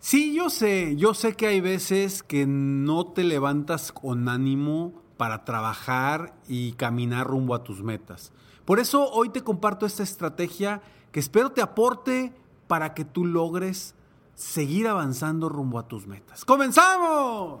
Sí, yo sé, yo sé que hay veces que no te levantas con ánimo para trabajar y caminar rumbo a tus metas. Por eso hoy te comparto esta estrategia que espero te aporte para que tú logres seguir avanzando rumbo a tus metas. ¡Comenzamos!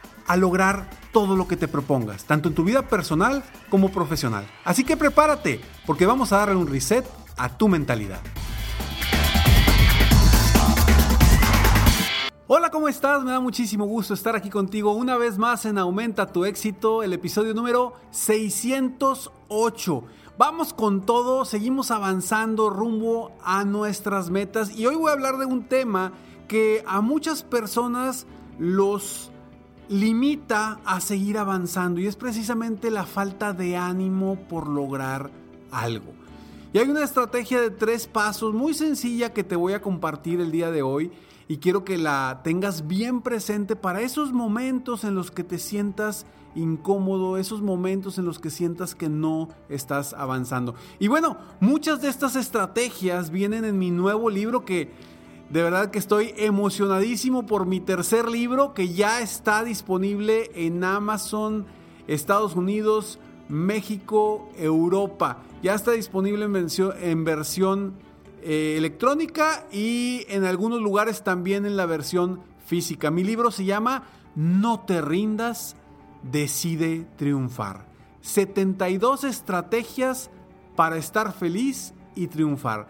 a lograr todo lo que te propongas, tanto en tu vida personal como profesional. Así que prepárate, porque vamos a darle un reset a tu mentalidad. Hola, ¿cómo estás? Me da muchísimo gusto estar aquí contigo una vez más en Aumenta tu éxito, el episodio número 608. Vamos con todo, seguimos avanzando rumbo a nuestras metas y hoy voy a hablar de un tema que a muchas personas los limita a seguir avanzando y es precisamente la falta de ánimo por lograr algo. Y hay una estrategia de tres pasos muy sencilla que te voy a compartir el día de hoy y quiero que la tengas bien presente para esos momentos en los que te sientas incómodo, esos momentos en los que sientas que no estás avanzando. Y bueno, muchas de estas estrategias vienen en mi nuevo libro que de verdad que estoy emocionadísimo por mi tercer libro que ya está disponible en Amazon, Estados Unidos, México, Europa. Ya está disponible en versión, eh, electrónica y en algunos lugares también en la versión física. Mi libro se llama No te rindas, decide triunfar. 72 estrategias para estar feliz y triunfar.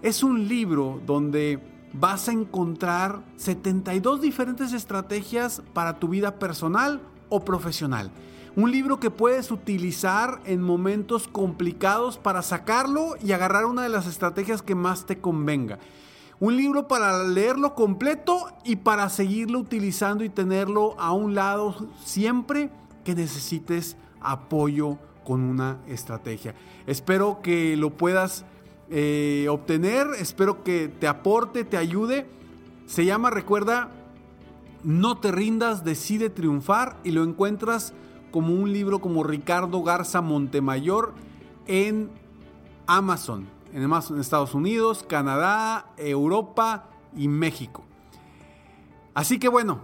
Es un libro donde vas a encontrar 72 diferentes estrategias para tu vida personal o profesional. Un libro que puedes utilizar en momentos complicados para sacarlo y agarrar una de las estrategias que más te convenga. Un libro para leerlo completo y para seguirlo utilizando y tenerlo a un lado siempre que necesites apoyo con una estrategia. Espero que lo puedas eh, obtener. Espero que te aporte, te ayude. Se llama, recuerda, No te rindas, decide triunfar y lo encuentras como un libro como Ricardo Garza Montemayor en Amazon, en Amazon, Estados Unidos, Canadá, Europa y México. Así que bueno,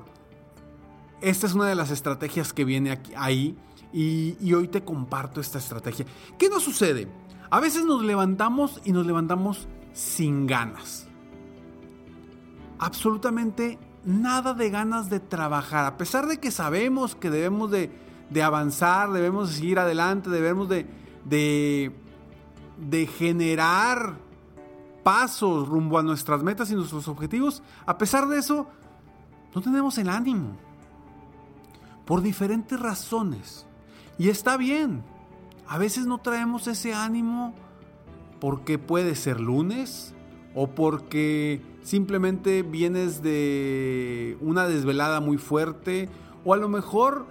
esta es una de las estrategias que viene aquí, ahí y, y hoy te comparto esta estrategia. ¿Qué nos sucede? A veces nos levantamos y nos levantamos sin ganas. Absolutamente nada de ganas de trabajar. A pesar de que sabemos que debemos de, avanzar, debemos de seguir adelante, debemos de, de, de generar pasos rumbo a nuestras metas y nuestros objetivos, a pesar de eso, no tenemos el ánimo. Por diferentes razones. Y está bien. A veces no traemos ese ánimo porque puede ser lunes o porque simplemente vienes de una desvelada muy fuerte o a lo mejor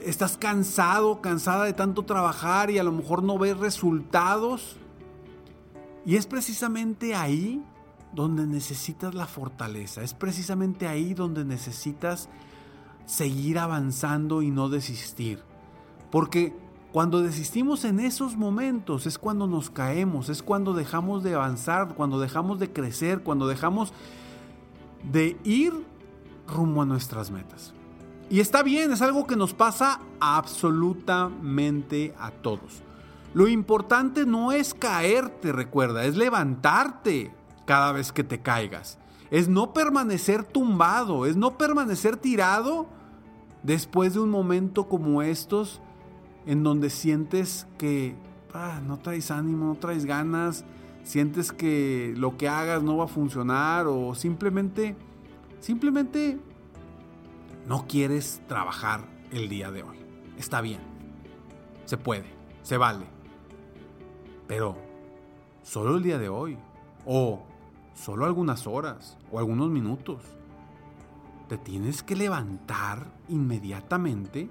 estás cansado, cansada de tanto trabajar y a lo mejor no ves resultados. Y es precisamente ahí donde necesitas la fortaleza, es precisamente ahí donde necesitas seguir avanzando y no desistir. Porque cuando desistimos en esos momentos es cuando nos caemos, es cuando dejamos de avanzar, cuando dejamos de crecer, cuando dejamos de ir rumbo a nuestras metas. Y está bien, es algo que nos pasa absolutamente a todos. Lo importante no es caerte, recuerda, es levantarte cada vez que te caigas. Es no permanecer tumbado, es no permanecer tirado después de un momento como estos en donde sientes que ah, no traes ánimo, no traes ganas, sientes que lo que hagas no va a funcionar o simplemente, simplemente no quieres trabajar el día de hoy. Está bien, se puede, se vale, pero solo el día de hoy o solo algunas horas o algunos minutos. Te tienes que levantar inmediatamente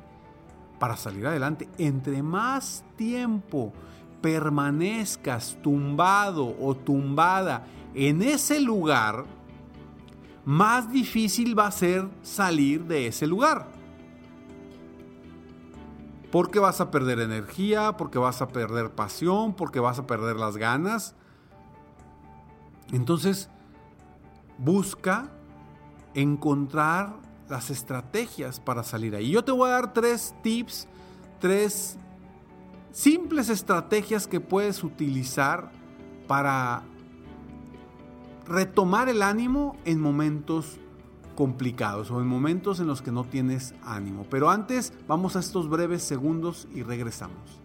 para salir adelante. Entre más tiempo permanezcas tumbado o tumbada en ese lugar, más difícil va a ser salir de ese lugar. Porque vas a perder energía, porque vas a perder pasión, porque vas a perder las ganas. Entonces, busca encontrar las estrategias para salir ahí. Yo te voy a dar tres tips, tres simples estrategias que puedes utilizar para retomar el ánimo en momentos complicados o en momentos en los que no tienes ánimo. Pero antes vamos a estos breves segundos y regresamos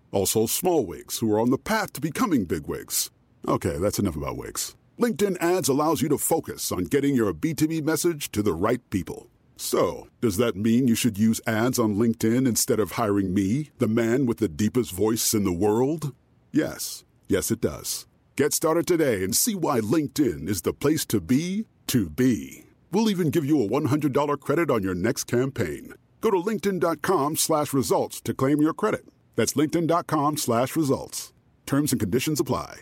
also, small wigs who are on the path to becoming big wigs. Okay, that's enough about wigs. LinkedIn ads allows you to focus on getting your B2B message to the right people. So, does that mean you should use ads on LinkedIn instead of hiring me, the man with the deepest voice in the world? Yes. Yes, it does. Get started today and see why LinkedIn is the place to be to be. We'll even give you a $100 credit on your next campaign. Go to linkedin.com slash results to claim your credit. That's linkedin.com slash results. Terms and conditions apply.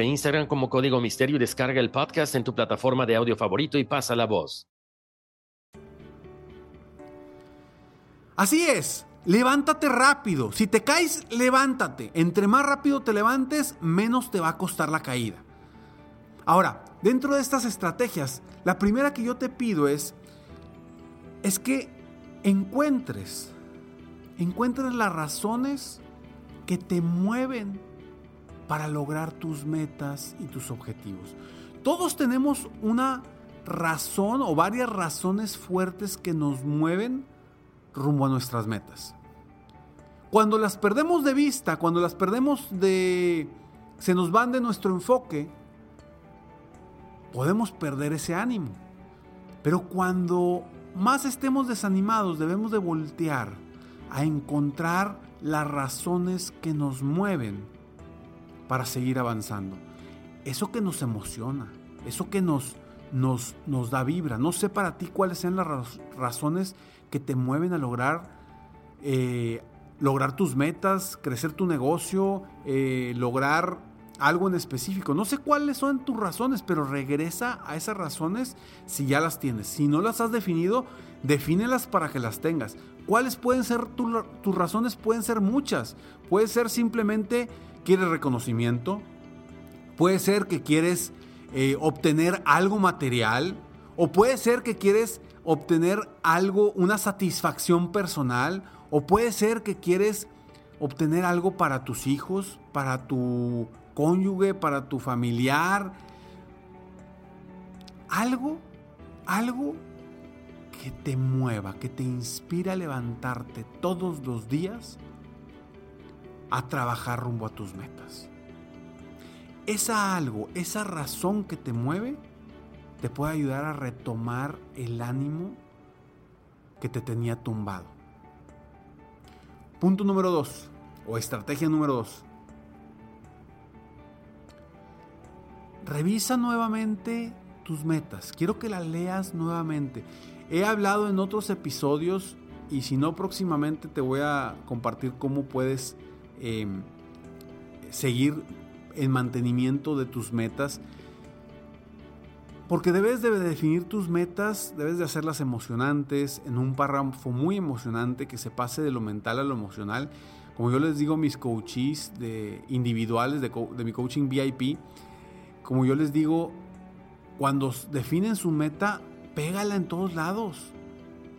Instagram como Código Misterio y descarga el podcast en tu plataforma de audio favorito y pasa la voz. Así es, levántate rápido. Si te caes, levántate. Entre más rápido te levantes, menos te va a costar la caída. Ahora, dentro de estas estrategias, la primera que yo te pido es, es que encuentres, encuentres las razones que te mueven para lograr tus metas y tus objetivos. Todos tenemos una razón o varias razones fuertes que nos mueven rumbo a nuestras metas. Cuando las perdemos de vista, cuando las perdemos de... se nos van de nuestro enfoque, podemos perder ese ánimo. Pero cuando más estemos desanimados, debemos de voltear a encontrar las razones que nos mueven para seguir avanzando. Eso que nos emociona, eso que nos, nos, nos da vibra. No sé para ti cuáles sean las razones que te mueven a lograr, eh, lograr tus metas, crecer tu negocio, eh, lograr algo en específico. No sé cuáles son tus razones, pero regresa a esas razones si ya las tienes. Si no las has definido, defínelas para que las tengas. ¿Cuáles pueden ser tus razones? Pueden ser muchas. Puede ser simplemente quieres reconocimiento. Puede ser que quieres eh, obtener algo material. O puede ser que quieres obtener algo, una satisfacción personal. O puede ser que quieres obtener algo para tus hijos, para tu cónyuge, para tu familiar. Algo, algo que te mueva, que te inspira a levantarte todos los días a trabajar rumbo a tus metas. Esa algo, esa razón que te mueve, te puede ayudar a retomar el ánimo que te tenía tumbado. Punto número dos, o estrategia número dos. Revisa nuevamente tus metas. Quiero que las leas nuevamente. He hablado en otros episodios y si no próximamente te voy a compartir cómo puedes em, seguir el mantenimiento de tus metas. Porque debes de definir tus metas, debes de hacerlas emocionantes, en un párrafo muy emocionante que se pase de lo mental a lo emocional. Como yo les digo mis coaches de individuales de, de mi coaching VIP, como yo les digo, cuando definen su meta, pégala en todos lados.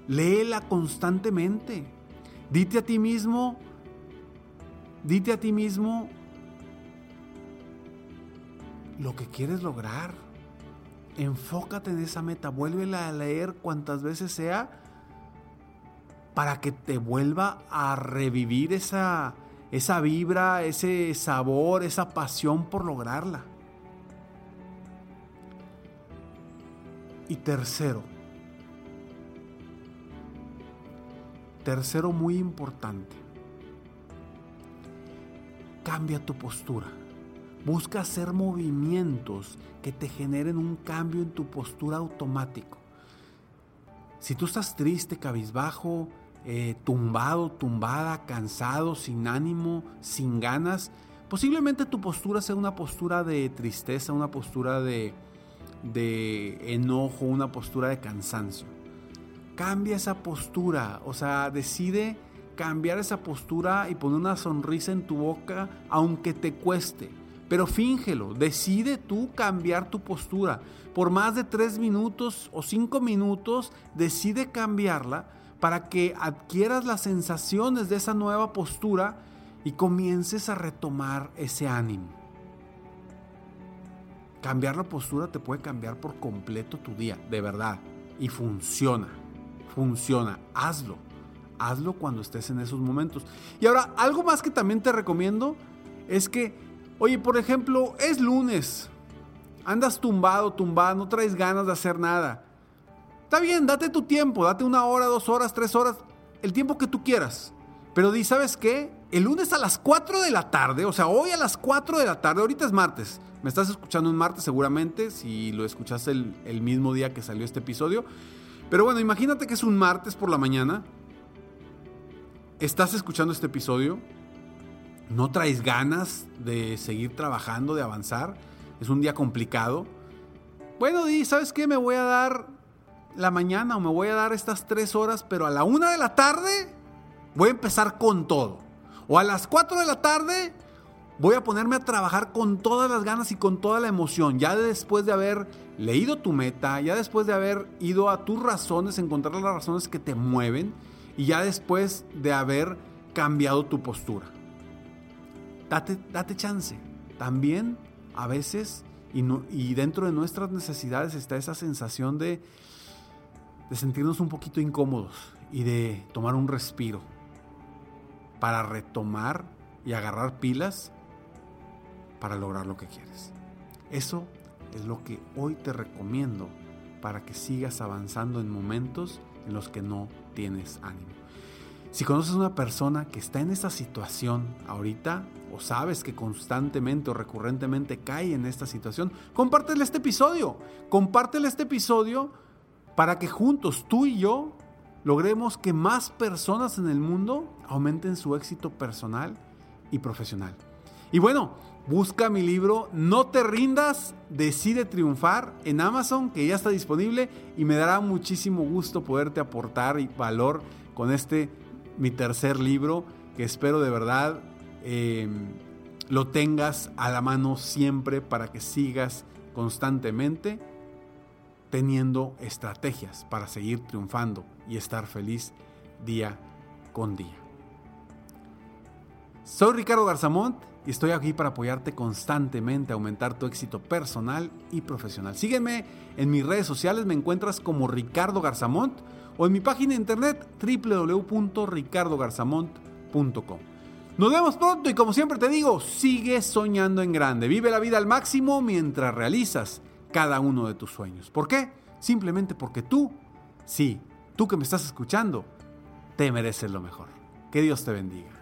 Léela constantemente. Dite a ti mismo, dite a ti mismo lo que quieres lograr. Enfócate en esa meta, vuélvela a leer cuantas veces sea para que te vuelva a revivir esa, esa vibra, ese sabor, esa pasión por lograrla. Y tercero, tercero muy importante, cambia tu postura. Busca hacer movimientos que te generen un cambio en tu postura automático. Si tú estás triste, cabizbajo, eh, tumbado, tumbada, cansado, sin ánimo, sin ganas, posiblemente tu postura sea una postura de tristeza, una postura de, de enojo, una postura de cansancio. Cambia esa postura, o sea, decide cambiar esa postura y poner una sonrisa en tu boca aunque te cueste. Pero fíngelo, decide tú cambiar tu postura. Por más de tres minutos o cinco minutos, decide cambiarla para que adquieras las sensaciones de esa nueva postura y comiences a retomar ese ánimo. Cambiar la postura te puede cambiar por completo tu día, de verdad. Y funciona, funciona. Hazlo, hazlo cuando estés en esos momentos. Y ahora, algo más que también te recomiendo es que, oye, por ejemplo, es lunes, andas tumbado, tumbado, no traes ganas de hacer nada. Está bien, date tu tiempo, date una hora, dos horas, tres horas, el tiempo que tú quieras. Pero di, ¿sabes qué? El lunes a las 4 de la tarde, o sea, hoy a las 4 de la tarde, ahorita es martes, me estás escuchando un martes seguramente, si lo escuchaste el, el mismo día que salió este episodio. Pero bueno, imagínate que es un martes por la mañana. Estás escuchando este episodio, no traes ganas de seguir trabajando, de avanzar, es un día complicado. Bueno, di, ¿sabes qué? Me voy a dar la mañana o me voy a dar estas tres horas, pero a la una de la tarde voy a empezar con todo. O a las cuatro de la tarde voy a ponerme a trabajar con todas las ganas y con toda la emoción, ya después de haber leído tu meta, ya después de haber ido a tus razones, encontrar las razones que te mueven y ya después de haber cambiado tu postura. Date, date chance. También a veces y, dentro de nuestras necesidades está esa sensación de, de sentirnos un poquito incómodos y de tomar un respiro para retomar y agarrar pilas para lograr lo que quieres. Eso es lo que hoy te recomiendo para que sigas avanzando en momentos en los que no tienes ánimo. Si conoces a una persona que está en esa situación ahorita o sabes que constantemente o recurrentemente cae en esta situación, compártele este episodio. Compártele este episodio para que juntos tú y yo logremos que más personas en el mundo aumenten su éxito personal y profesional. Y bueno, busca mi libro No te rindas, decide triunfar en Amazon, que ya está disponible y me dará muchísimo gusto poderte aportar valor con este, mi tercer libro, que espero de verdad eh, lo tengas a la mano siempre para que sigas constantemente teniendo estrategias para seguir triunfando y estar feliz día con día. Soy Ricardo Garzamont y estoy aquí para apoyarte constantemente a aumentar tu éxito personal y profesional. Sígueme en mis redes sociales, me encuentras como Ricardo Garzamont o en mi página de internet www.ricardogarzamont.com. Nos vemos pronto y como siempre te digo, sigue soñando en grande, vive la vida al máximo mientras realizas cada uno de tus sueños. ¿Por qué? Simplemente porque tú, sí, tú que me estás escuchando, te mereces lo mejor. Que Dios te bendiga.